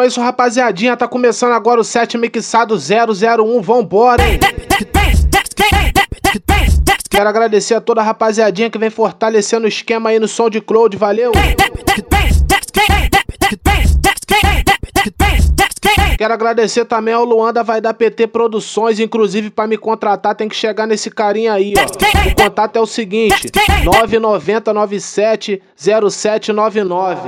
Então é isso, rapaziadinha. Tá começando agora o set mixado 001. Vambora? Quero agradecer a toda a rapaziadinha que vem fortalecendo o esquema aí no som de Cloud. Valeu! Quero agradecer também ao Luan da Vai da PT Produções, inclusive para me contratar tem que chegar nesse carinha aí, ó. O contato é o seguinte: 99097 0799.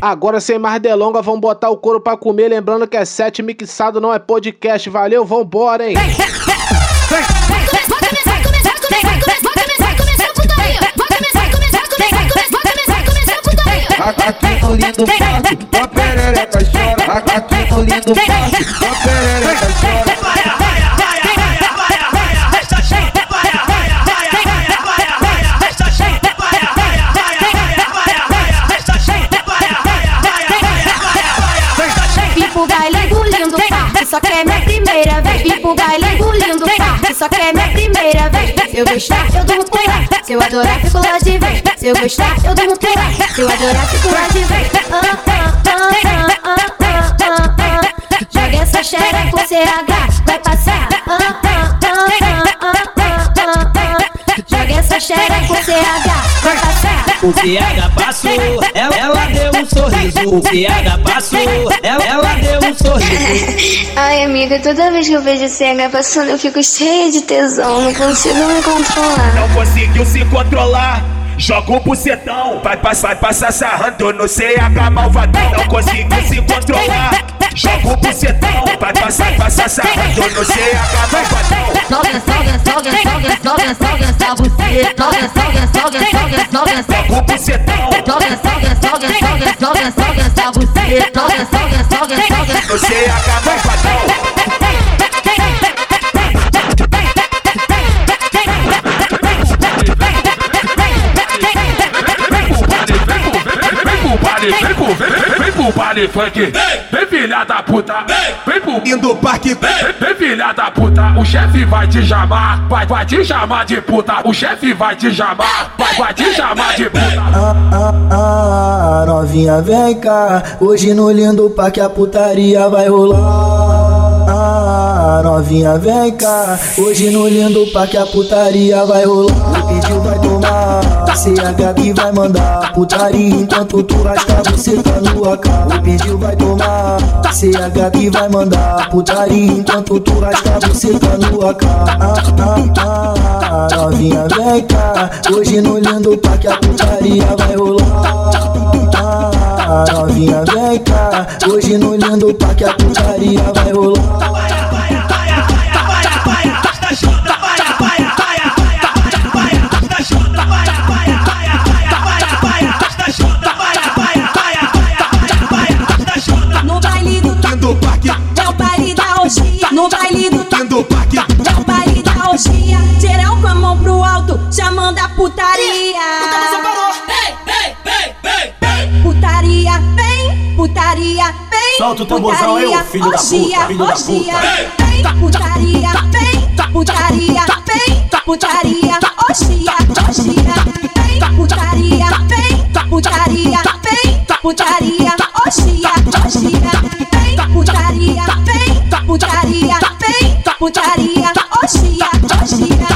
Agora sem mais delongas, vamos botar o couro pra comer, lembrando que é set mixado, não é podcast. Valeu, vambora, hein? Aqui no lindo parque, a perereca chora. Aqui no lindo parque, a perereca chora. Só que é minha primeira vez. Vim pro baile do lindo parque, só que é minha primeira vez. Se eu gostar, eu durmo por lá. Se eu adorar, fico lá de vez. Se eu gostar, eu durmo por lá. Se eu adorar, fico lá de vez. Ah, ah, ah, ah, ah, ah, ah, ah. Joga essa xereca com CH, vai passar. Ah, ah, ah, ah, ah, ah, ah, ah. Joga essa xereca com CH, vai passar. O PH passou, sorriso. O PH passou, ela, ela deu um sorriso. Ai, amiga, toda vez que eu vejo CH passando, eu fico cheia de tesão, não consigo me controlar. Não conseguiu se controlar. Joga o bucetão, vai passar, vai passar sarrando no CH malvadão. Não conseguiu se controlar. Joga o bucetão, vai passar, vai passar sarrando no CH malvadão. Soga, soga, soga, soga, soga, soga essa buceta. Soga, soga, soga, soga, soga, soga. Joga o bucetão Soga, soga, soga, soga, soga, soga essa buceta. Soga, soga, soga, soga. no CH malvadão. Pro baile funk. Vem filha da puta, vem pro Indo parque, Vem, vem filha da puta, o chefe vai te chamar, vai, vai te chamar de puta, o chefe vai te chamar, vai, vai te chamar de puta. Ah, ah, ah, novinha vem cá, hoje no lindo parque a putaria vai rolar. Ah, novinha vem cá, hoje no lindo parque a putaria vai rolar. Tomar, CH que vai mandar putaria enquanto tu rasca você tá no AK. O pedido vai tomar, CH que vai mandar putaria enquanto tu rasca você tá no AK. Ah, ah, ah, novinha vem cá, hoje no lindo parque a putaria vai rolar. Ah, novinha vem cá, hoje no lindo parque a putaria vai rolar. No baile do indo parque. é o baile da orgia. Geral com a mão pro alto, chamando a putaria. Putaria, vem, putaria, vem. Solta o tamborzão aí, filho da puta, orgia, filho da puta. Vem, putaria, vem, putaria, vem, putaria, orgia, orgia. Vem, putaria, vem, putaria, vem, putaria, orgia, orgia. Vem, putaria, vem, putaria, vem, putaria, orgia, orgia.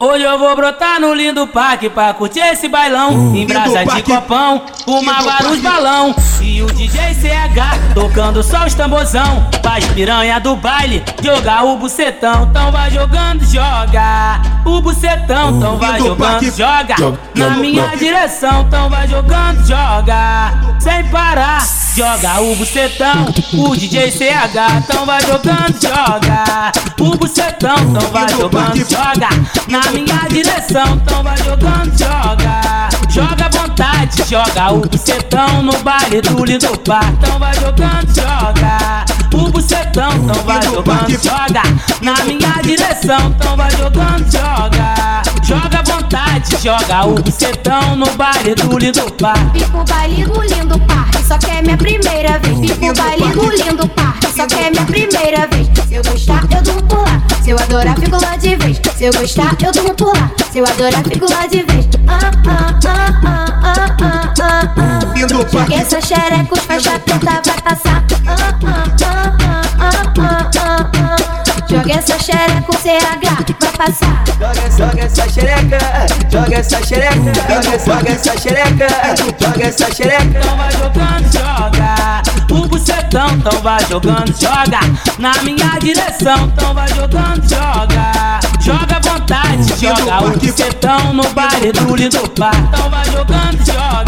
Hoje eu vou brotar no lindo parque pra curtir esse bailão. Em brasa de copão, barulho parque. balão. E o DJ CH tocando só os tamborzão. Faz piranha do baile, jogar o bucetão. Então vai jogando, joga. O bucetão, então vai jogando, joga. Joga, Na minha direção, então vai jogando, joga. Sem parar, joga o bucetão. O DJ CH, então vai jogando, joga. O bucetão, então vai jogando, joga. Na minha direção, então vai jogando, joga. Joga à vontade, joga o bucetão no baile do lindo par. Então vai jogando, joga o bucetão, então vai jogando, joga na minha direção. Então vai jogando, joga, joga à vontade, joga o bucetão no baile do lindo par. Vim pro baile do lindo parque, só que é minha primeira vez. Pro baile do lindo parque, só que é minha primeira vez. Se eu gostar, eu durmo por lá. Se eu adorar, fico lá de vez. Se eu gostar, eu durmo por lá. Se eu adorar, fico lá de vez. Ah, ah, ah, ah, ah, ah, ah, ah. Joga essa xereca, os faixa preta vai passar. Ah, ah, ah, ah, ah, xereca, o CH vai passar. Joga, joga essa xereca, joga essa xereca, joga, joga essa xereca, joga essa xereca. Então vai jogando, joga o bucetão, então vai jogando, joga na minha direção, então vai jogando, joga. Joga à vontade, joga o bucetão no baile do lindo par. Então vai jogando, joga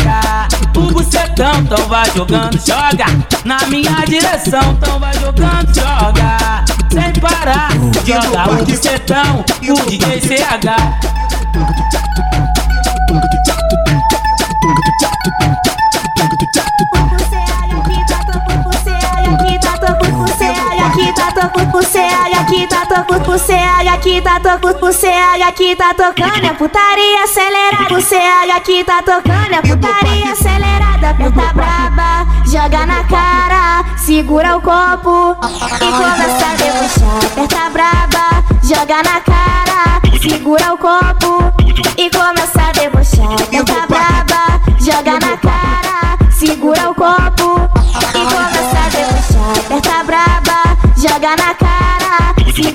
o bucetão, então vai jogando, joga na minha direção, então vai jogando, joga sem parar. Joga o bucetão, o DJ CH. Tocando pro CH, aqui tá tocando pro CH, aqui tá tocando pro CH, aqui tá tocando é putaria acelerada. O CH aqui tá tocando é putaria acelerada. Puta braba, joga na cara, segura o copo e começa a debochar. Aperta braba, joga na cara, segura o copo e começa a debochar. Aperta braba,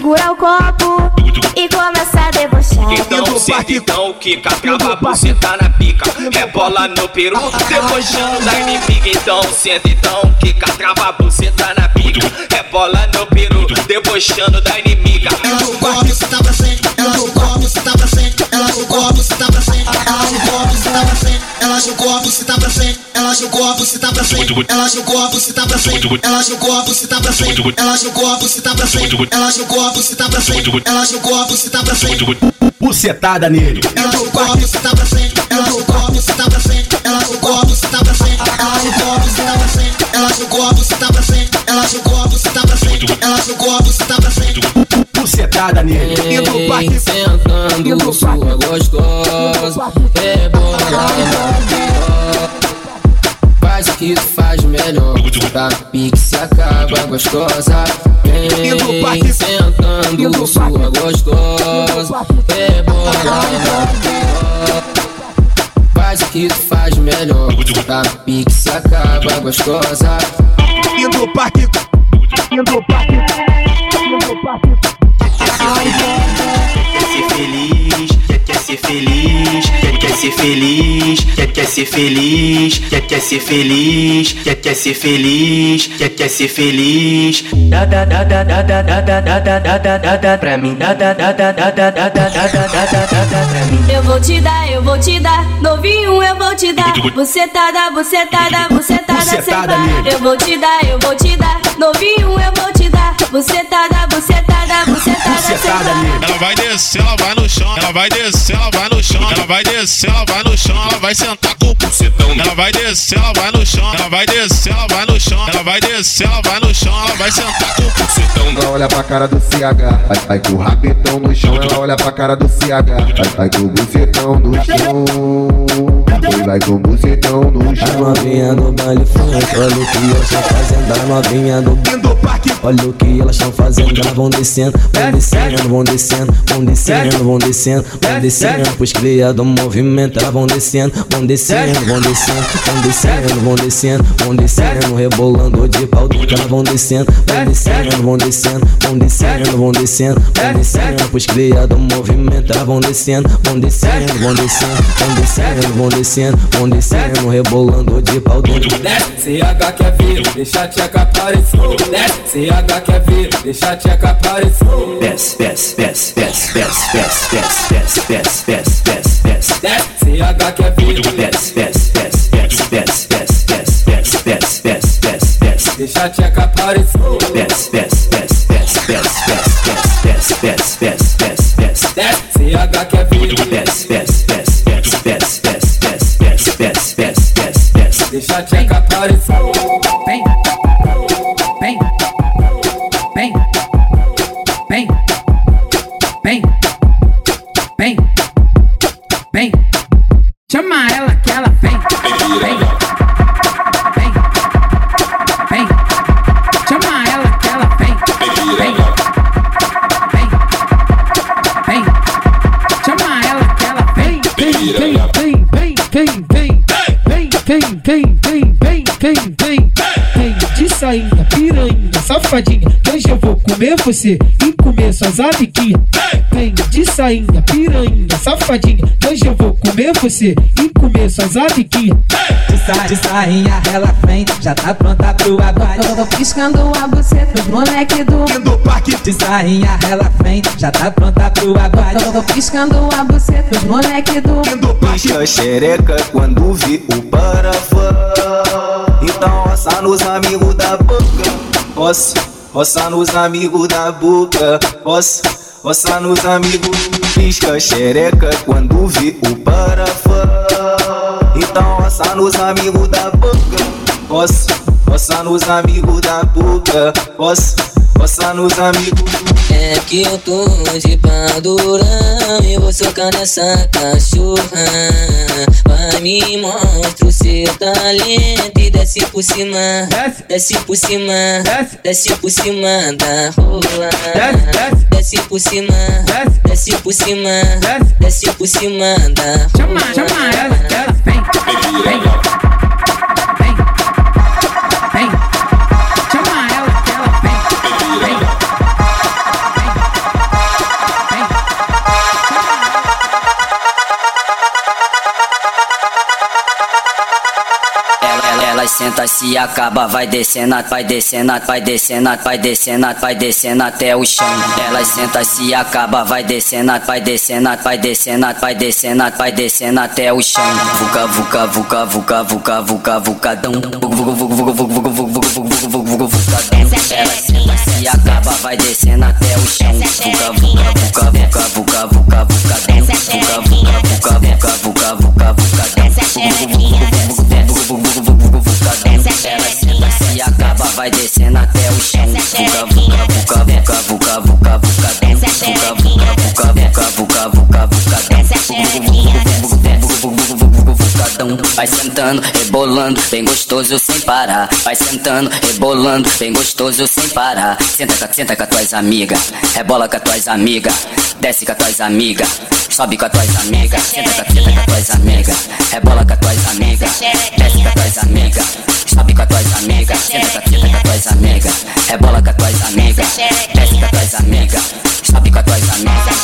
segura o copo e começa a debochar. Então senta então, quica, trava a buceta na pica. Rebola no peru, debochando da inimiga Então senta então, quica, trava a buceta na pica. Rebola no peru, debochando da inimiga pra frente, frente, ela jogou a buceta pra frente, ela jogou a buceta pra frente, ela jogou a buceta pra frente, ela jogou a buceta pra frente, ela jogou a buceta pra frente, ela jogou a buceta pra frente, ela jogou a buceta pra frente. Bucetada nele. Ela jogou a buceta pra frente, ela jogou a buceta pra frente, ela jogou a buceta pra frente, ela jogou a buceta pra frente, ela jogou a buceta pra frente, ela jogou a buceta pra frente, ela jogou a buceta pra frente. Bucetada nele. Vem sentando sua gostosa Tá pique se acaba gostosa. Vem sentando sua gostosa. É bola Faz o que tu faz melhor. Tá pique se acaba gostosa. Indo parque. Indo parque. Indo parque. Quer ser feliz, quer, quer ser feliz, ser feliz, quer, quer ser feliz, quer, quer ser feliz, quer, quer ser feliz, quer, quer ser feliz. Da da da da da da da da da da da da da da pra mim. Da da da da da da da da da da da da da pra mim. Eu vou te dar, eu vou te dar, novinho eu vou te dar. Bucetada, bucetada, bucetada sem Bucetada parar. nele. Eu vou te dar, eu vou te dar, novinho eu vou te dar. Bucetada, bucetada, bucetada Bucetada. Ela vai descer, ela vai no chão. Ela vai descer, ela vai no chão. Ela vai descer, ela vai no chão. Ela vai sentar com o bucetão. Ela vai descer, ela vai no chão. Ela vai descer, ela vai no chão. Ela vai descer, ela vai no chão. Ela vai sentar com o bucetão. Ela olha pra cara do CH, vai, vai com o rabetão no chão. Ela olha pra cara do CH, vai, vai com o bucetão no chão. Depois vai com o bucetão no A chão. novinha do baile funk, olha o que elas estão fazendo. A novinha do Indo parque. Olha o que elas estão fazendo, elas vão descendo, vão descendo, vão descendo, vão descendo, vão descendo, vão descendo, pois cria do movimento, elas vão descendo, vão descendo, vão descendo, vão descendo, vão descendo, vão descendo, rebolando de pau duro, elas vão descendo, vão descendo, vão descendo, vão descendo, vão descendo, vão descendo, pois cria do movimento, elas vão descendo, vão descendo, vão descendo, vão descendo, vão descendo, vão descendo, rebolando de pau duro. CH quer vir, deixa a tcheca aparecer. CH quer vir, deixa a tcheca aparecer. Desce, desce, desce, desce, desce, desce, desce, desce, desce, desce, desce, desce. CH quer vir, Desce, desce, desce, desce, desce, desce, desce, desce, desce, desce, desce, desce. deixa a tcheca aparecer. Desce, desce, desce, desce, desce, desce, desce, desce, desce, desce, desce. CH quer vir, Desce, desce, desce, desce, desce, desce, desce, desce, desce, desce, desce, deixa a tcheca aparecer. Chama ela que ela vem, eu comer você e comer suas amiguinhas. Vem de sainha, piranha, safadinha. Hoje eu vou comer você e comer suas amiguinhas. De, sa de sainha ela vem, já tá pronta pro abate. Tô piscando a buceta dos moleque do Do parque De sainha ela vem, já tá pronta pro abate. Tô piscando a buceta dos moleque do do parque Pisca xereca quando vi o parafã Então roça nos amigos da boca Roça, roça nos amigos da boca Roça, roça nos amigos Pisca xereca quando vi o parafã Então roça nos amigos da boca Roça, roça nos amigos da boca Roça, roça nos amigos. É que eu tô de pandurão e vou socar nessa cachorra. Vai me mostra o seu talento e desce por cima, desce. Por cima, desce. Por cima da rola. Desce por cima, desce. Por cima, desce. Por cima da chama, nunca se acaba. Vai descendo, vai descendo, vai descendo, vai descendo, vai descendo até o chão. Ela senta se acaba. Vai descendo, vai descendo, vai descendo, vai descendo, vai descendo até o chão. Vuca, vuca, vuca, vuca, vuca, vuca, vucadão. Ela se acaba, vai descendo até o chão. Vuca, vuca, vuca, vuca, vuca, vuca, vuca, Vuca, vuca, vuca, vuca, vuca, vuca, vuca. Vai descendo até o chão. Vuca, vuca, vuca, vuca, vuca, vuca, vucadão. Vuca, vuca, vuca, vuca, vuca, vuca, vucadão. Vai sentando, rebolando, bem gostoso parar. Vai sentando, rebolando, bem gostoso sem parar. Senta, senta com as tuas amigas, rebola com as tuas amigas, desce com as tuas amigas, sobe com as tuas amigas. Senta, senta com as tuas amigas, rebola com as tuas amigas, desce com as tuas amigas, sobe com as tuas amigas. Senta, senta com as tuas amigas, rebola com as tuas amigas, desce com as tuas amigas, sobe com as tuas amigas.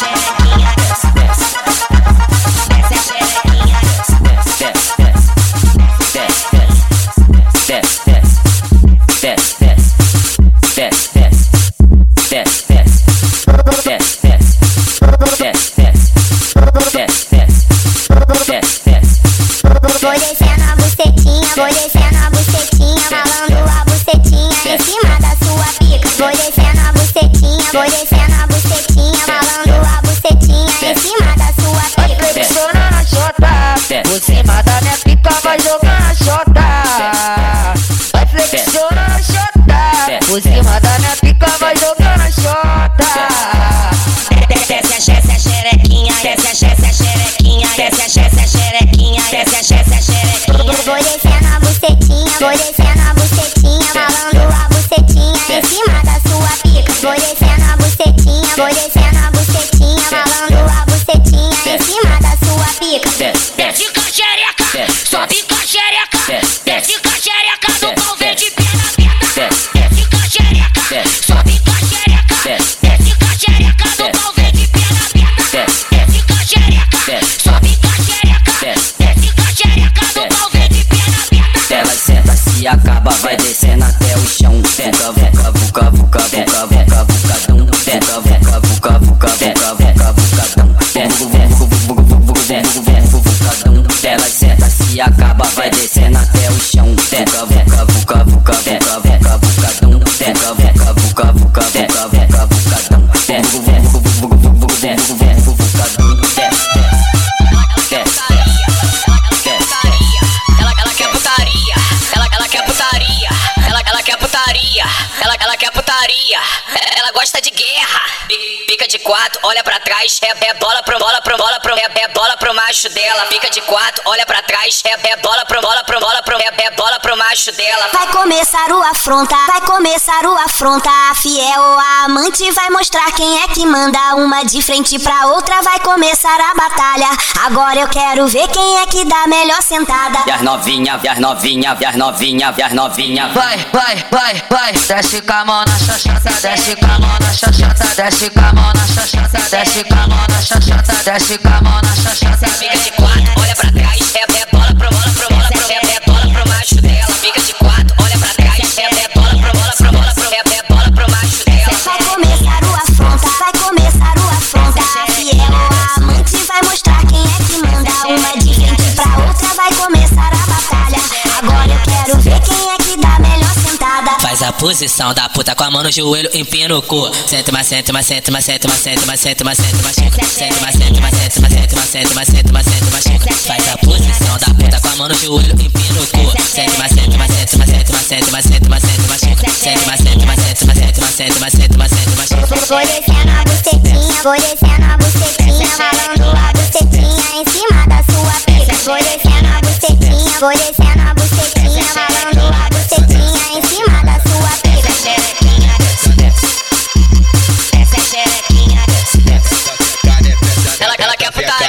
De quatro, olha pra trás, é, é bola pro bola pro bola pro é, é bola pro macho dela. Fica de quatro, olha pra trás, é, é bola pro bola pro bola pro é, é bola pro macho dela. Vai começar o afronta, vai começar o afronta. A fiel ou a amante vai mostrar quem é que manda. Uma de frente pra outra vai começar a batalha. Agora eu quero ver quem é que dá a melhor sentada. E as novinha, e as novinha, e as novinha, e as novinha. Vai, vai, vai, vai, desce com a mão na xoxota, desce com a mão na xoxota, desce com a mão na xoxota, desce com a mão na xoxota, desce com a mão na xoxota. Fica de quatro, olha pra trás, é, é posição da puta com a mão no joelho, empina o cu. Senta, mas senta, mas senta, mas senta, mas senta, mas senta, mas senta, mas senta, mas senta, mas senta, mas senta, mas senta, mas senta, mas senta, mas senta. Faz a posição da puta com a mão no joelho, empina o cu. Senta, mas senta, mas senta, mas senta, mas senta, mas senta, mas senta, mas senta, senta, mas senta, mas senta, mas senta, mas senta, mas senta, mas senta, mas senta. Vou descendo a bucetinha, vou descendo a bucetinha, ralando a bucetinha em cima da sua pica. Vou descendo a bucetinha, vou descendo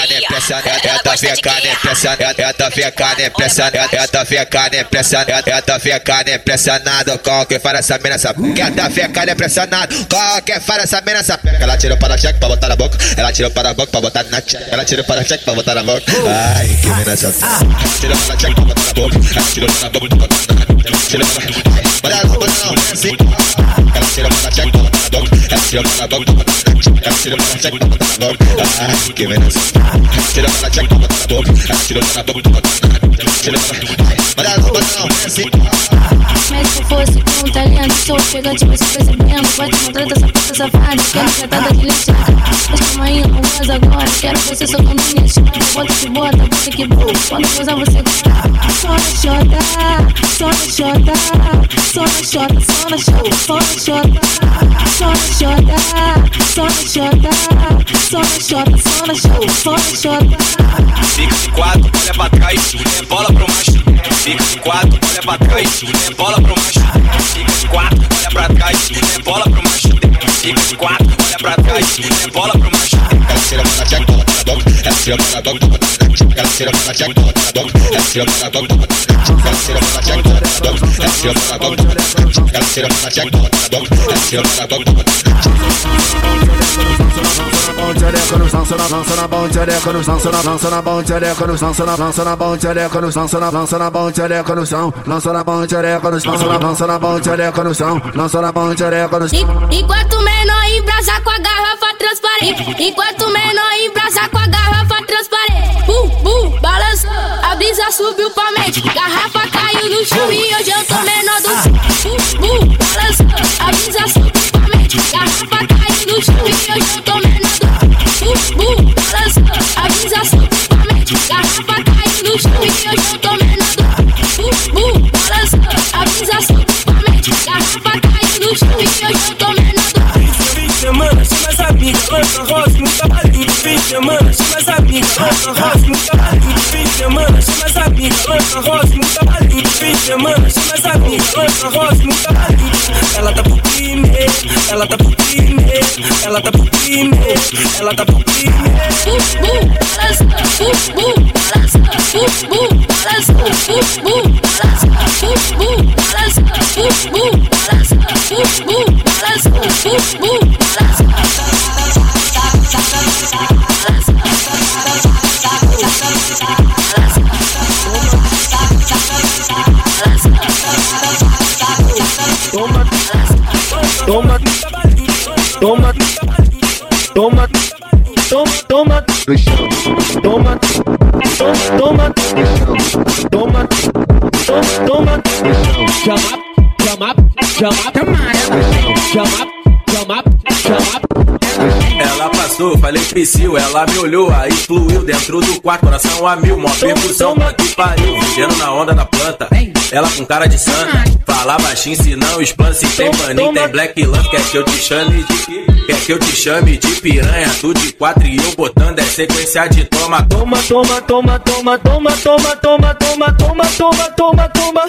né, peça é da VK, né, peça é da VK, né, peça é da VK, né, ela tá da VK. Qualquer fara essa mina, é tá é essa é da VK. Qualquer fara essa mina, Ela tirou para cheque pra botar na boca, ela tirou para a boca pra botar na cheque, ela tirou para cheque pra botar na boca. Ai, que mina essa Ela tirou para cheque pra botar na boca, ela tirou para a boca pra botar na cheque. Ela tirou para cheque pra botar na boca. dog, that's your mama dog, that's your mama check dog, se fosse com um talento, sou chega de você, você mesmo, pode. Calma aí, não voz agora. Quero você socando minha chata. Bota que bota, bota que boa. Quando usar você gosta. Só na xota, só na xota, só na xota, só na xota, só na xota. Só na xota, só na xota, só na xota, só na xota, só na xota. Fica de quatro, olha pra trás, é bola pro macho. Fica de quatro, olha pra trás, é bola pro macho. Fica de quatro, olha pra trás, é bola pro macho. 5, 4, olha pra trás, bola pro machucado. É cera, manda. É cera, manda dog, toma, toma. É cera, manda jack, toma, toma. É cera, manda dog, toma, toma. É cera, manda jack, toma, toma. É cera, manda dog, toma. É cera, manda jack, toma, toma. É cera, manda dog, toma. Bom de areca nos dança na dança na bom de areca nos dança na dança na bom de areca nos menor embrasa com a garrafa transparente. Enquanto menor embrasa com a garrafa transparente. Bum, bum, balançou, a brisa subiu pra mente. Garrafa caiu no chão e hoje eu tô menor do Bum, bum, balançou, a brisa subiu pra mente. Garrafa caiu no chão e hoje eu tô menor do Bum, bum, balançou, a brisa subiu pra mente. Garrafa caiu no chão e hoje eu tô menor do Bum, bum, balançou, a brisa subiu pra mente. Garrafa caiu no chão e hoje eu tô menor semana, chama as amigas, lança rosa no trabalho do fim de semana, chama as amigas, lança rosa no trabalho do fim de semana, chama as amigas, lança rosa no trabalho do fim de semana, chama as amigas, lança rosa no trabalho Ela tá por primeiro, ela tá por primeiro, ela tá por primeiro, ela tá por primeiro. Balança, bum, balança, bum, balança, bum, balança, bum, balança, bum, balança, bum, balança, bum, balança, bum, crime. Toma, toma, toma, toma, toma, toma, toma, toma, toma, toma, jump up, jump up, jump up. Passou, falei psiu, ela me olhou, aí fluiu dentro do quarto, coração a mil, mó percussão, que pariu, vivendo na onda da planta. ela com cara de santa. Fala baixinho, se não explana, se tem paninho, tem black love, quer que eu te chame de? Quer que eu te chame de piranha, tu de quatro e eu botando é sequência de toma, toma, toma, toma, toma, toma, toma, toma, toma, toma, toma, toma, toma.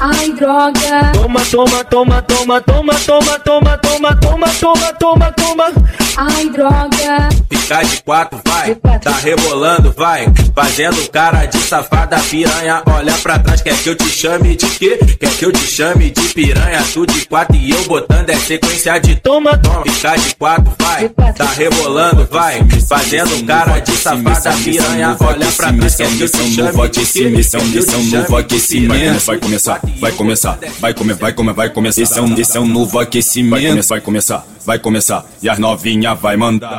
Ai, droga. Toma, toma, toma, toma, toma, toma, toma, toma, toma, toma, toma, toma. Ai, droga. Ficar de quatro, vai, tá rebolando, vai, fazendo cara de safada piranha. Olha pra trás, quer que eu te chame de quê? Quer que eu te chame de piranha? Tu de quatro e eu botando é sequência de toma, toma. Ficar de quatro, vai, tá rebolando, vai, fazendo cara de safada piranha. Olha pra trás, quer que eu te chame de quê? Missão, missão, novo aquecimento. Vai começar, vai começar, vai comer, vai comer, vai começar. Esse é um, esse é um novo aquecimento. Vai começar, vai começar. E as novinha vai mandar.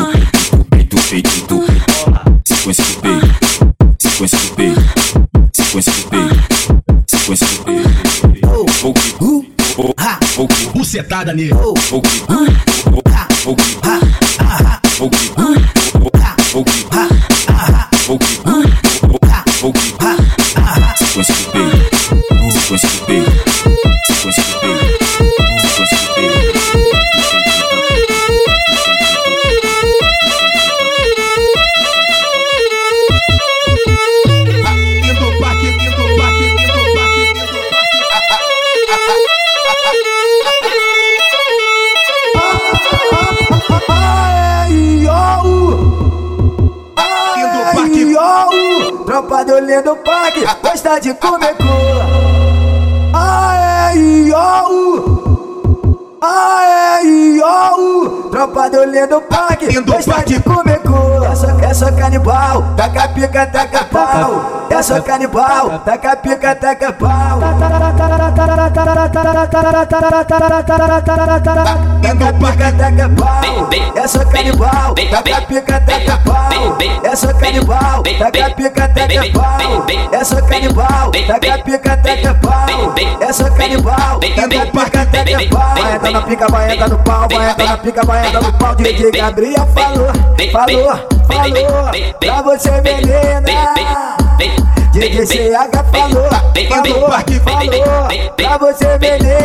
sequência do peito, sequência do peito, sequência do peito, sequência do peito. Bucetada nele. Sequência do peito, sequência do peito, gosta de comer cola. Ai, ó, Ai, ó, tropa do lindo parque, gosta de comer cola. Essa, essa canibal, taca pica, taca pau. Essa canibal, taca pica, taca pau. Taca pica, taca pau. Essa canibal, taca pica, taca pau. Essa canibal, taca pica, taca pau. Essa canibal, taca pica, taca pau. Essa canibal, taca pica, taca pau. Vai entrar na pica, vai entrar no pau, vai entrar na pica, vai entrar no pau. DJ Gabriel falou, falou, falou. Pra você, menina. DJ CH falou, falou, falou. Pra você, menina.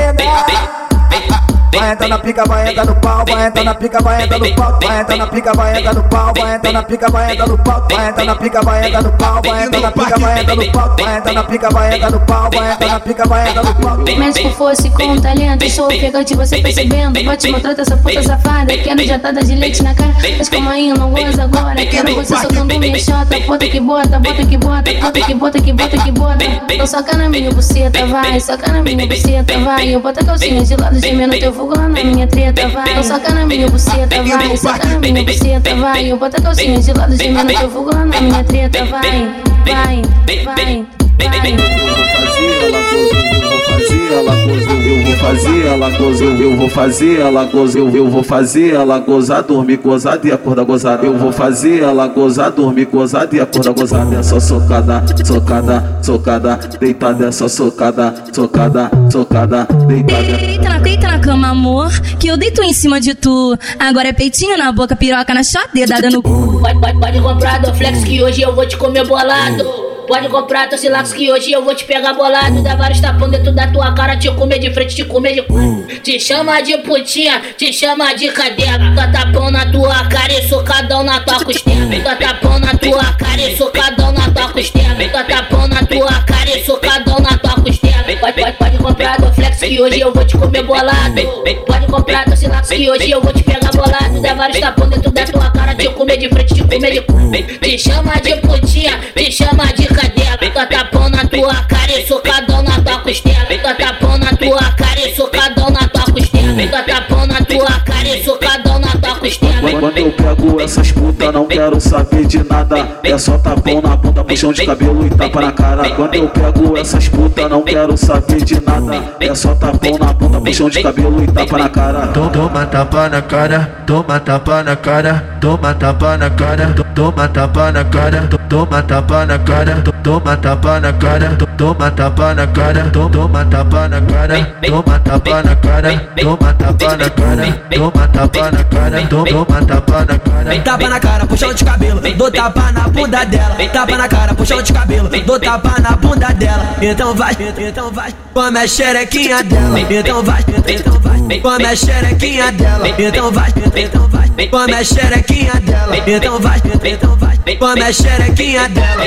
Vai entrar na pica, vai entrar no pau, vai entrar na pica, vai entrar no pau, vai entrar na pica, vai entrar no pau, vai entrar na pica, vai entrar no pau, vai entrar na pica, vai entrar no pau, vai entrar na pica, vai entrar no pau, vai entrar na pica, vai entrar no pau, vai entrar na pica, vai entrar no pau. Mesmo fosse com talento, sou ofegante, você percebendo. Bote maltrata essa puta safada. Quero jatada de leite na cara. Mas calma aí, não gozo agora. Quero você soltando minha chota. Bota que bota, bota que bota, bota que bota, que bota que bota. Então soca na minha buceta, vai. Soca na minha buceta, vai. Eu boto a calcinha de lado, gemendo teu fogo lá na minha treta, vai. Então soca na minha buceta, vai. Soca na minha buceta, vai. Eu boto a calcinha de lado, gemendo teu fogo lá na minha treta, vai. Vai, vai, Eu vou fazer ela gozar, eu vou fazer ela gozar, eu vou fazer ela gozar, dormir gozada e acordar gozada. Eu vou fazer ela gozar, dormir gozada e acordar gozada. É só socada, socada, socada, deitada, é só socada, socada, socada, deitada. Deita na, deita na cama, amor, que eu deito em cima de tu. Agora é peitinho na boca, piroca na chota, dedada no cu. Pode, pode, pode comprar do flex que hoje eu vou te comer bolado. Pode comprar teu silax que hoje eu vou te pegar bolado. Dar vários tapão dentro da tua cara, te comer de frente, te comer de cu. Te chama de putinha, te chama de cadela. Tá tapão na tua cara e socadão na tua costela. Tá tapão na tua cara e socadão na tua costela. Tá tapão na tua cara e socadão na tua costela. Pode, pode, pode comprar do flex que hoje eu vou te comer bolado. Pode comprar teu silax que hoje eu vou te pegar bolado. Dar vários tapão dentro da tua cara, te de frente, te comer de cu. Te chama de putinha, te chama de cadela. Tá tapão na tua cara e socadão na tua costela. Tá tapão na tua cara e socadão Quando eu pego essas putas, não quero saber de nada. É só tapão na bunda, puxão de cabelo e tapa na cara. Quando eu pego essas putas, não quero saber de nada. É só tapão na bunda, puxão de cabelo e tapa na cara. Toma tapa na cara, toma tapa na cara, toma tapa na cara, toma tapa na cara, toma tapa na cara, toma tapa na cara, toma tapa na cara, toma tapa na cara, toma tapa na cara, toma tapa na cara, toma tapa na cara, toma tapa na cara. Tapa na cara, puxão de cabelo, dou tapa na bunda dela. Tapa na cara, puxão de cabelo, dou tapa na bunda dela. Então vai, então vai, come a xerequinha dela. Então vai, então vai, come a xerequinha dela. Então vai, então vai, come a xerequinha dela. Então vai, então vai, come a xerequinha dela.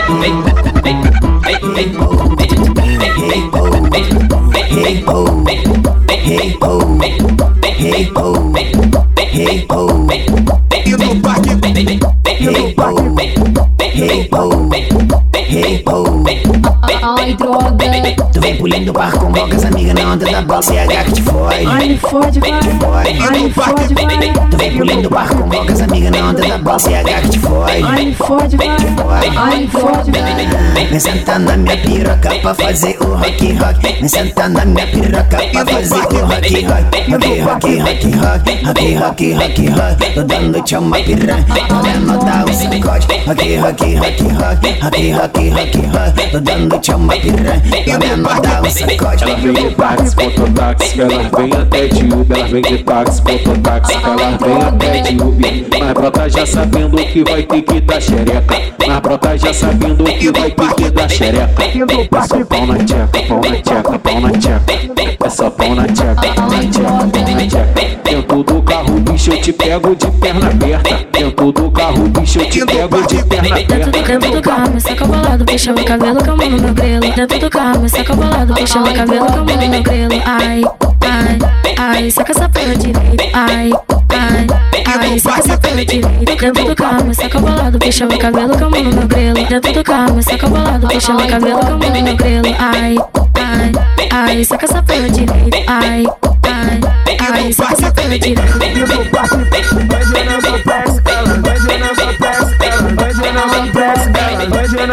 Ai, droga. Tu vem pulinho do parque com bocas amigas na onda da bola CH que te fode. Ai, me fode, vai. Ai, me fode, vai. Tu vem pulinho do parque com bocas amigas na onda da bola CH que te fode. Ai, me fode, vai. Ai, me fode, vai. Vem sentar na minha piroca pra fazer o rock rock. Vem sentar na minha piroca pra fazer o rock rock. Rock rock rock rock. Rock rock rock rock. Tô dando tchau uma piranha. Tô dando dar um sacode. Rock rock rock rock. Rock rock rock rock. Tô dando tchau uma piranha. Tô dando dar um sacode. Ela vem de táxi, mototáxi, ela vem até de Uber, ela vem de táxi, mototáxi, ela vem até de Uber. Mas brota já sabendo que vai ter que dar xereca. Mas brota já sabendo que vai ter que dar xereca. É só pau na tcheca, pau na tcheca, pau na tcheca. Pau na tcheca, pau na tcheca, pau na tcheca. Dentro do carro, bicho, eu te pego de perna aberta. Dentro do carro, bicho, eu te pego de perna aberta. dentro do carro, me saca bolado, puxa meu cabelo com a mão no meu grelo. Dentro do carro, me saca bolado, puxa meu cabelo com a mão no meu grelo. Ai, ai, ai, saca essa perna direita. Ai, ai, ai, saca essa perna direita. Dentro do carro, saca bolado, puxa meu cabelo com a mão no meu grelo. Dentro do carro, saca bolado, puxa meu cabelo com a mão no meu grelo. Ai, ai, ai, saca essa perna direita. Ai, ai, ai, saca essa perna direita. Hoje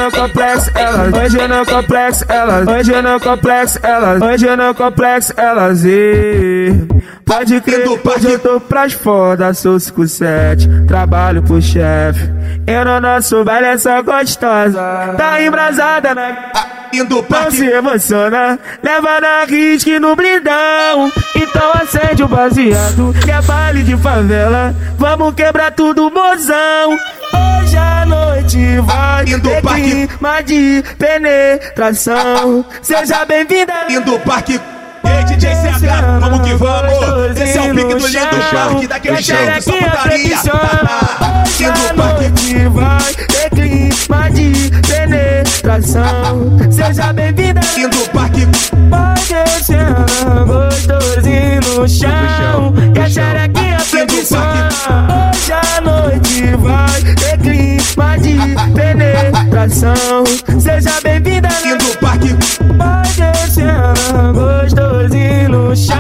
no complexo, elas, hoje no complexo, elas, hoje no complexo, elas, hoje no complexo, elas, e Pode crer, hoje eu tô pras foda, sou 57, trabalho pro chefe. Eu no nosso baile é só gostosa, tá embrasada na. Indo Não se emociona, leva na risque no blindão. Então acende o baseado, que é baile de favela. Vamos quebrar tudo, mozão. Hoje à noite vai ter clima de penetração. Seja bem-vinda. Indo parque. Ei, DJ CH, vamos que vamos. Esse é o pique do lindo parque daquele jeito, só putaria. Hoje à noite vai ter clima de penetração. Seja bem-vinda. Indo parque. Vai descendo gostosinho no chão. Que a xerequinha preguiçosa. Hoje à noite vai ter clima de penetração. Seja bem-vinda. Indo parque. Vai descendo gostosinho no chão.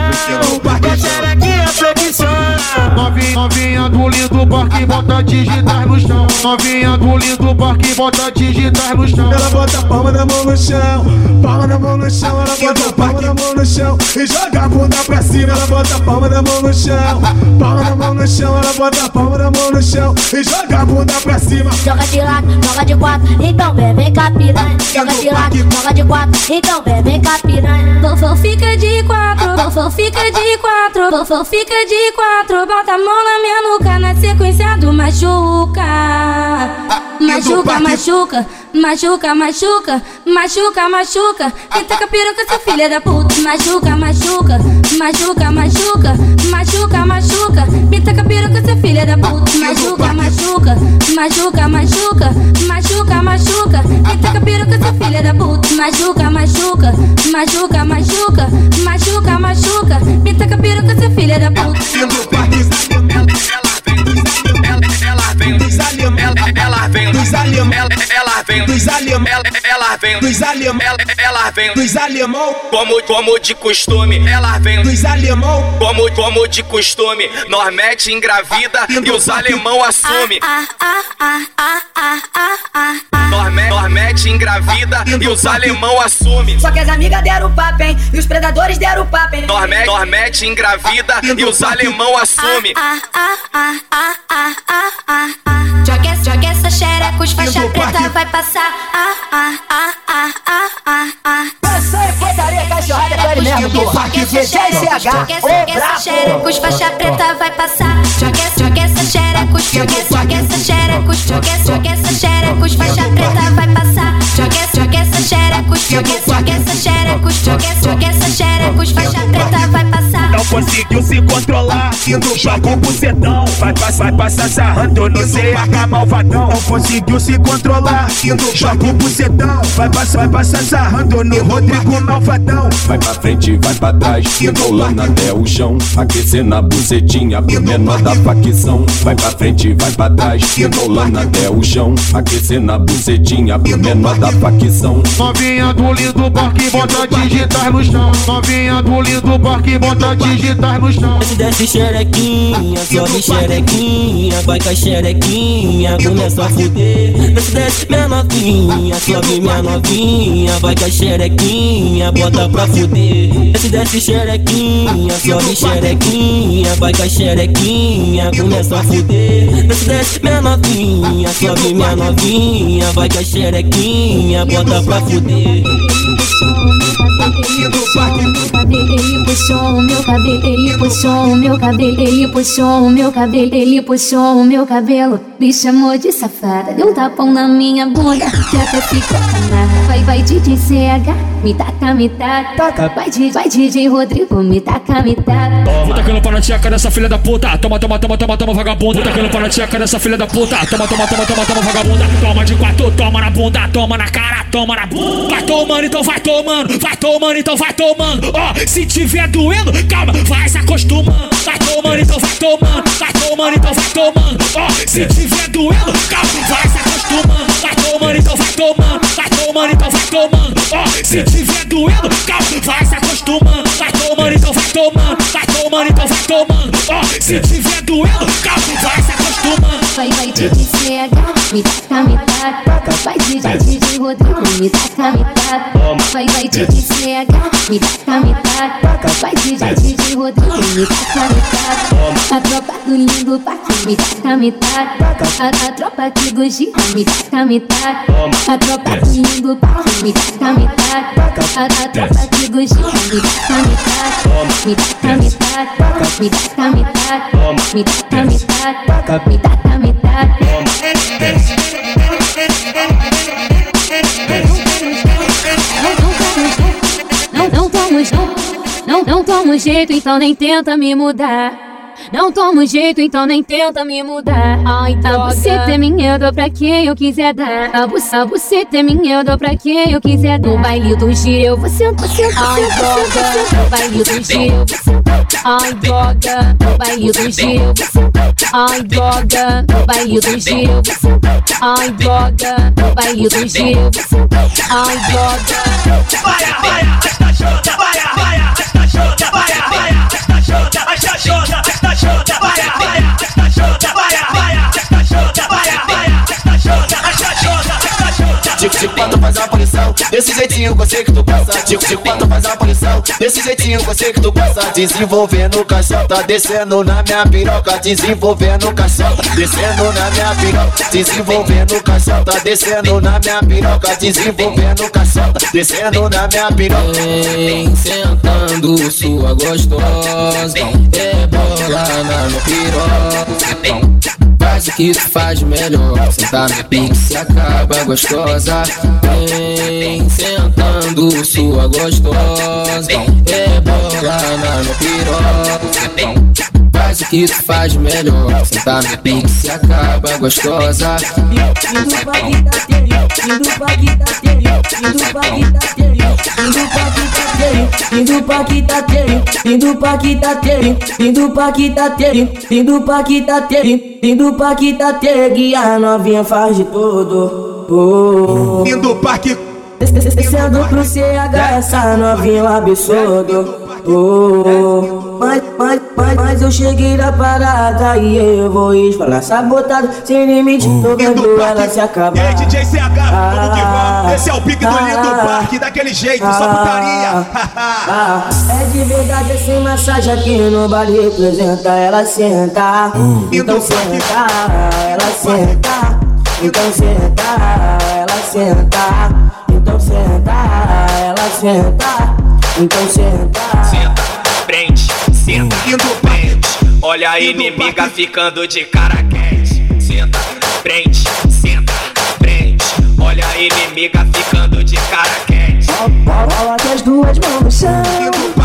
Que xerequinha preguiçosa. Novinha, novinha do lindo parque, bota digitais no chão. Novinha do lindo parque, bota digitais no chão. Ela bota a palma da mão no chão, palma da mão no chão, ela bota a palma da mão no chão e joga a bunda pra cima. Ela bota a palma da mão no chão, palma da mão no chão, ela bota a palma da mão no chão e joga a bunda pra cima. Joga de lado, joga de quatro, então vem, vem cá piranha. Joga de lado, joga de quatro, então vem, vem cá piranha. Fofão fica de quatro, fofão fica de quatro, fofão fica de quatro. Bota a mão na minha nuca, na sequência do machuca. Machuca, machuca, machuca, machuca, machuca, machuca. Quem taca peruca, essa filha da puta. Machuca, machuca, machuca, machuca, machuca, machuca. Me taca peruca, essa filha da puta. Machuca, machuca, machuca, machuca, machuca, machuca. Me taca essa filha da puta. Machuca, machuca, machuca, machuca, machuca, machuca. Me taca essa filha da puta. Indo parque. Ela vem dos alim, ela vem dos alim, ela vem dos alim, ela ela vem dos alemão, ela, ela vem dos alemão, como, como de costume, ela vem dos alemão, como, como de costume, nós mete engravida e os alemão assume. Nós, mete engravida e os alemão assume. Só que as amigas deram papo, hein? E os predadores deram papo, hein? Nós, mete engravida e os alemão assume. Joga, essa- joga essa xereca, os faixa preta vai passar. Ah, ah, ah, ah, ah, ah, ah. Essa é putaria cachorrada com ele mesmo, porra. Que GGCH, Joga essa- joga essa brabo. xereca, os faixa preta vai passar. Joga, essa- joga essa xereca, joga, joga essa xereca, joga, joga essa xereca, os faixa conseguiu se controlar, indo o bucetão. Vai passar, vai passar sarrando no CH malvadão. Não conseguiu se controlar, indo o bucetão. Vai passar, vai passar sarrando no Rodrigo malvadão. Vai pra frente, vai pra trás, enrolando até o chão. Aquecendo a bucetinha pro menor da facção. Vai pra frente, vai pra trás, enrolando até o chão. Aquecendo a bucetinha pro menor da facção. Novinha do lindo parque, bota digitar no chão. Novinha do lindo parque, bota digitar no chão. Desce, xerequinha, sobe xerequinha, vai com a xerequinha, começa a fuder. Desce, desce minha novinha, sobe minha novinha, vai com a xerequinha, bota pra fuder. Desce, desce xerequinha, sobe xerequinha, vai com a xerequinha, começa a fuder. Desce, desce minha novinha, sobe minha novinha, vai com a xerequinha, bota pra fuder. Puxou o meu cabelo, ele puxou o meu cabelo, ele puxou o meu cabelo, ele puxou o meu cabelo, me chamou de safada, deu um tapão na minha bunda, que até ficou canada. Vai, vai DJ CH, me taca, me taca, vai DJ, vai DJ Rodrigo, me taca, me taca. Vou tacando para a tcheca dessa filha da puta. Toma, toma, toma, toma, toma, vagabunda. Vou tacando para a tcheca dessa filha da puta. Toma, toma, toma, toma, toma, vagabunda. Toma de quatro, toma na bunda, toma na cara, toma na bunda. Vai tomando, então vai tomando. Vai tomando, então vai tomando. Ó, se tiver doendo, calma, vai se acostumando. Vai tomando, então vai tomando. Vai tomando, então vai tomando. Ó, se tiver doendo, calma, vai se acostumando. Vai tomando, então vai tomando. Vai tomando, então vai tomando. Ó, se tiver doendo, calma, vai se acostumando. Vai tomando, então vai tomando. Vai tomando, então vai tomando. Ó, se tiver doendo, calma, vai se acostumando. Vai, vai DJ CH, me taca, me taca, vai DJ, DJ Rodrigo, me taca, me taca. Vai, vai DJ CH, me taca, me taca, vai DJ, DJ Rodrigo, me taca, me taca. A tropa do lindo parque, me taca, me taca. A, a tropa aqui do Gira, me taca, me taca. A tropa do lindo parque, me taca, me taca. A, a tropa aqui do Gira, me me taca. Me taca, me taca, me. Não, não não, não então mudar. Não tomo jeito, então nem tenta me mudar. Ai, a buceta é minha, eu dou pra quem eu quiser dar. A, bu a buceta é minha, eu dou pra quem eu quiser dar. No baile do giro eu vou sentar, sentar, Ai, droga. No baile do giro eu vou sentar. Ai, droga. No baile do giro eu vou sentar. Ai, droga. No baile do giro eu vou sentar. Ai, droga. No baile do giro eu vou sentar. Ai, droga. Vai, vai, arrasta chota, vai, vai, arrasta chota, vai, vai, arrasta chota, arrasta chota, arrasta chota, vai, vai, arrasta chota, vai, tico, quando faz a aparição, desse jeitinho você que tu passa. Tico, tico, quando faz a aparição, desse jeitinho você que tu passa. Desenvolvendo caixota, descendo na minha piroca. Desenvolvendo caixota, descendo na minha piroca. Desenvolvendo caixota, descendo na minha piroca. Desenvolvendo caixota, descendo na minha piroca. Sentando sua gostosa É bola na minha piroca Faz o que tu faz melhor. Sentar no pique se acaba gostosa. Vem sentando sua gostosa. É bola na minha piroca Faz o que tu faz melhor Sentar no pique se acaba gostosa Indo pra guitarreiro, indo pra guitarreiro, indo pra guitarreiro, indo pra guitarreiro, indo pra guitarreiro, indo pra guitarreiro, indo pra guitarreiro, indo pra guitarreiro, indo pra guitarreiro, e a novinha faz de tudo. Oh. Indo parque Descendo pro CH, essa novinha é um absurdo. Oh, mas, mas, mas, mas eu cheguei na parada e eu vou falar sabotado sem limite, tô vendo ela se acabar. E aí, DJ CH, vamos que vamos. Esse é o pique do lindo parque, daquele jeito, só putaria. Ah, é de verdade assim, massagem aqui no baile representa. Ela senta, então senta, ela senta, então senta, ela senta, então senta, ela senta, então senta. Senta, prende, senta, indo prende. Olha a inimiga ficando de cara quente. Senta, prende, senta, prende. Olha a inimiga ficando de cara quente. Coloca as duas mãos no chão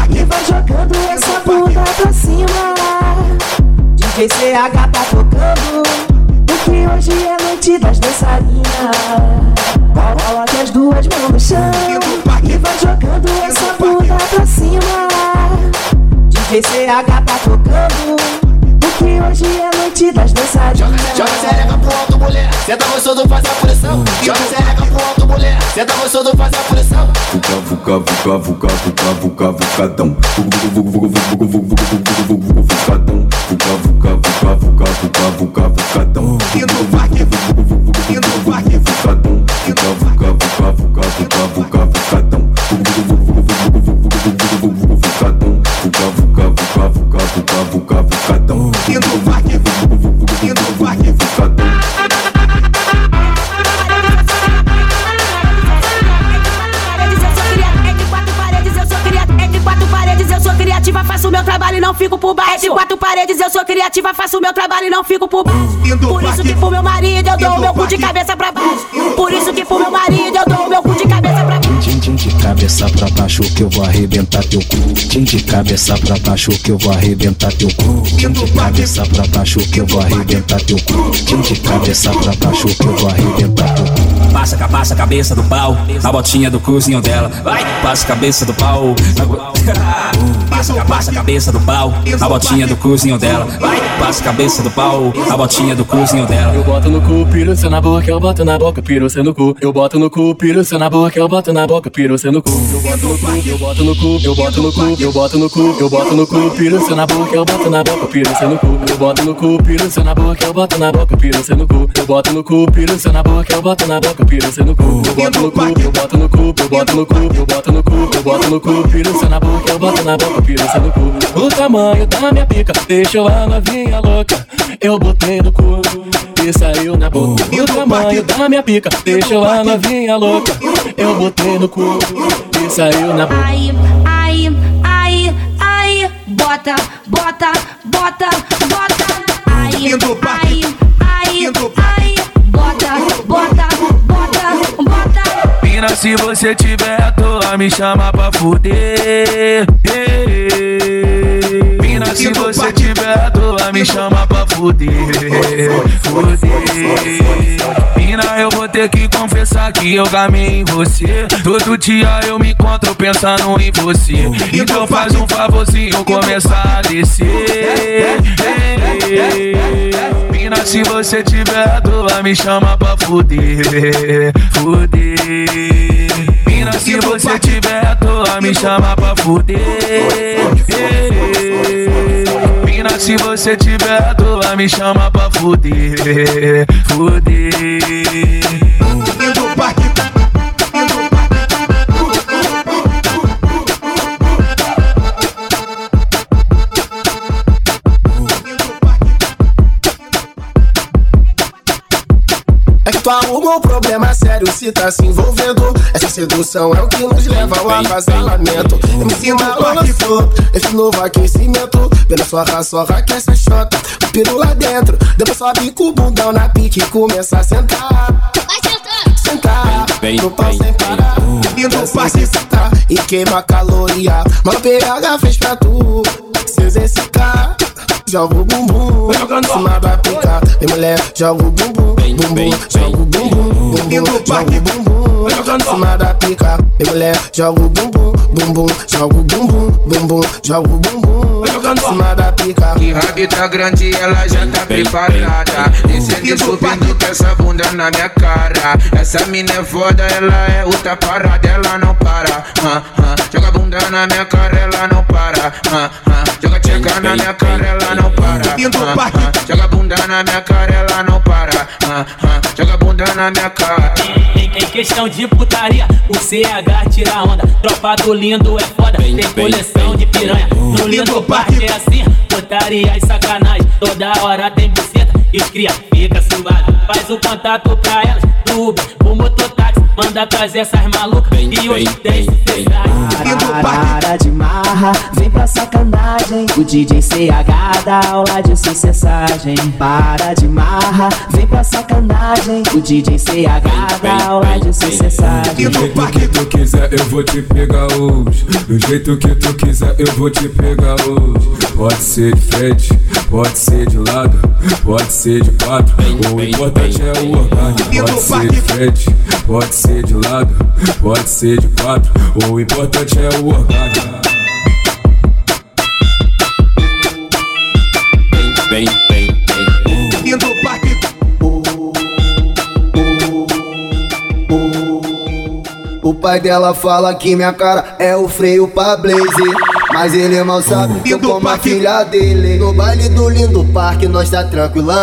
e vai jogando essa bunda pra cima. DJ CH tá tocando, porque hoje é noite das dançarinas. Coloca as duas mãos no chão e vai jogando essa bunda pra cima. DJ CH tá tocando, porque hoje é noite das dançarinas. Joga xereca pro alto, mulher. Senta gostoso, faz a pressão. Joga xereca pro alto, mulher. Senta gostoso, faz a pressão. Vuca, vuca, vuca, vuca, vuca, vuca, vucadão. Vucu, vucu, vucu, vucu, vucu, vucu, vucu, vucu, vucadão. Vuca, vuca, vuca, vuca, vuca, vuca, vucadão. Eu sou criativa. Faço meu trabalho e não fico por baixo. Por isso que pro meu marido eu dou o meu cu de cabeça pra baixo. Por isso que pro meu marido eu dou o meu cu de cabeça pra baixo. Tim, tim de cabeça pra baixo que eu vou arrebentar teu cu. Tim de cabeça pra baixo que eu vou arrebentar teu cu. Tim de cabeça pra baixo que eu vou arrebentar teu cu. Tim de cabeça pra baixo que eu vou arrebentar teu cu. Passa, passa a cabeça do pau na botinha do cozinho dela. Vai, passa a cabeça do pau. na Passa, passa a cabeça do pau na botinha do cozinho dela. Vai, passa a cabeça do pau na botinha do cozinho dela. Eu boto no cu, piruça na boca, eu boto na boca, piruça no cu. Eu boto no cu, piruça na boca, eu boto na boca, piruça no cu. Eu boto no cu, eu boto no cu, eu boto no cu, eu boto no cu, eu boto no cu, piruça na boca, eu boto na boca, piruça no cu. Eu boto no cu, piruça na boca, eu boto na boca, piruça no cu. Eu boto no cu, piruça na boca, eu boto na boca, piruça no cu. Eu boto no cu, eu boto no cu, eu boto no cu, eu boto no cu, eu boto no cu, piruça na boca, eu boto na boca, no cu. O tamanho da minha pica deixou a novinha louca. Eu botei no cu e saiu na boca. O tamanho da minha pica deixou a novinha louca. Eu botei no cu e saiu na boca. Aí, aí, aí, aí, bota, bota, bota, bota. Aí, aí, aí, aí, Mina, se você tiver à toa, me chama pra fuder. Mina, se você tiver à toa, me chama pra fuder. Fuder. Mina, eu vou ter que confessar que eu gamei em você. Todo dia eu me encontro pensando em você. Então faz um favorzinho, começar a descer. Mina, se você tiver à toa, me chama pra fuder. Fuder. Mina, se você tiver à toa, me chama pra fuder. Mina, se você tiver à toa, me chama pra fuder. Fuder. É que arrumou um problema sério se tá se envolvendo. Essa sedução é o que nos leva ao acasalamento. MC Malô lançou esse novo aquecimento. Pela sua raçorra que essa chota, o piru lá dentro. Depois sobe com o bundão na pique e começa a sentar. Sentar, no pau sem parar. E no passe sentar e queima caloria. Mano, PH fez pra tu se exercitar. Joga o bumbum em cima da pica. E mulher, joga o bumbum, bumbum, joga o bumbum, bumbum, joga o bumbum em cima da pica. E mulher, joga o bumbum, bumbum, joga o bumbum, bumbum, joga o bumbum. Jogando em cima da pica. Que rap tá grande, ela já tá preparada. Descendo e subindo com essa bunda na minha cara. Essa mina é foda, ela é outra parada, ela não para. Ah, ah. Joga a bunda na minha cara, ela não para. Ah, ah. Joga tcheca na minha cara, ela não para. Ah, ah. Joga a bunda na minha cara, ela não para. Ah, ah. Joga a bunda na minha cara. Em, em questão de putaria, o CH tira onda. Tropa do lindo é foda, tem coleção de piranha. No lindo parque é assim, putaria e sacanagem. Toda hora tem buceta e os cria fica suado. Faz o contato pra elas, do Uber, o mototáxi. Manda trazer essas malucas e hoje tem Para de marra, vem pra sacanagem. O DJ CH dá aula de sucessagem. Para de marra, vem pra sacanagem. O DJ CH dá aula de sucessagem. Do jeito que tu quiser, eu vou te pegar hoje. Do jeito que tu quiser, eu vou te pegar hoje. Pode ser de frente, pode ser de lado, pode ser de quatro. O importante é o orgulho. Pode ser de frente, pode ser de lado, pode ser de quatro. O importante é o orgulho. Vem, vem, vem. Lindo parque. O pai dela fala que minha cara é o freio pra blaze Mas ele mal sabe que eu como a filha dele. No baile do lindo parque nós tá tranquilão.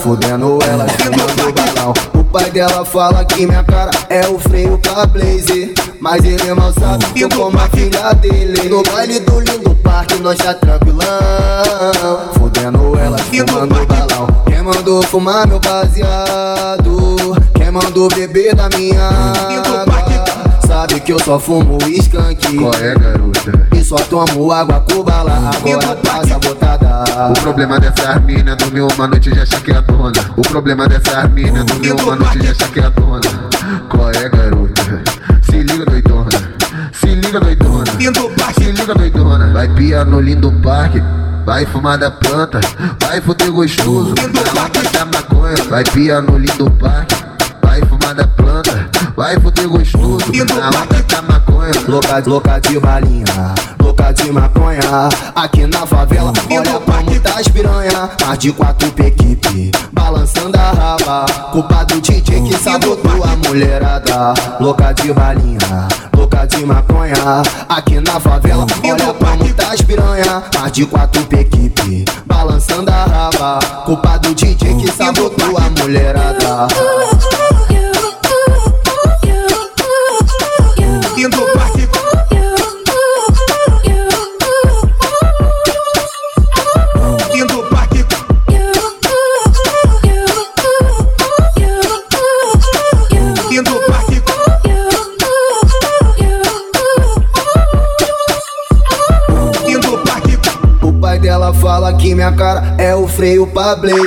Fudendo ela, fumando balão O pai dela fala que minha cara é o freio pra blaze Mas ele mal sabe que eu como a filha dele. No baile do lindo parque nós tá tranquilão. Fudendo ela, fumando balão Quem mandou fumar meu baseado. Quem mandou beber da minha água Sabe que eu só fumo skunk. Qual é, garota? E só tomo água com bala. Agora tá sabotada O problema dessas mina no meu uma noite já acha que é a dona. O problema dessas mina no meu uma noite já acha que é a dona. Qual é, garota? Se liga, doidona. Se liga, doidona. Se liga, doidona. Vai pia no lindo parque. Vai fumar da planta, vai foder gostoso. Na lata da maconha, vai pia no lindo parque Da planta, vai foder gostoso. Na lata da maconha Louca, louca de balinha, louca de maconha. Aqui na favela, olha como tá as piranha. Mais de quatro pra equipe, balançando a raba. Culpa do DJ que sabotou a mulherada. Louca de balinha, louca de maconha. Aqui na favela, olha como tá as piranha. Mais de quatro pra equipe, balançando a raba. Culpa do DJ que sabotou a mulherada dela fala que minha cara é o freio pra blaze